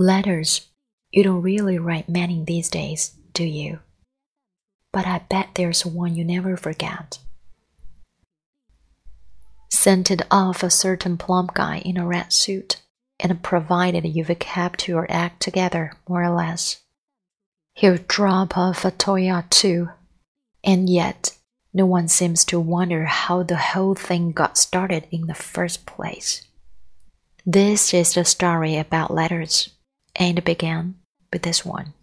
Letters. You don't really write many these days, do you? But I bet there's one you never forget. Sent it off a certain plump guy in a red suit, and provided you've kept your act together, more or less. He'll drop off a Toya too. And yet, no one seems to wonder how the whole thing got started in the first place. This is the story about letters, and began with this one.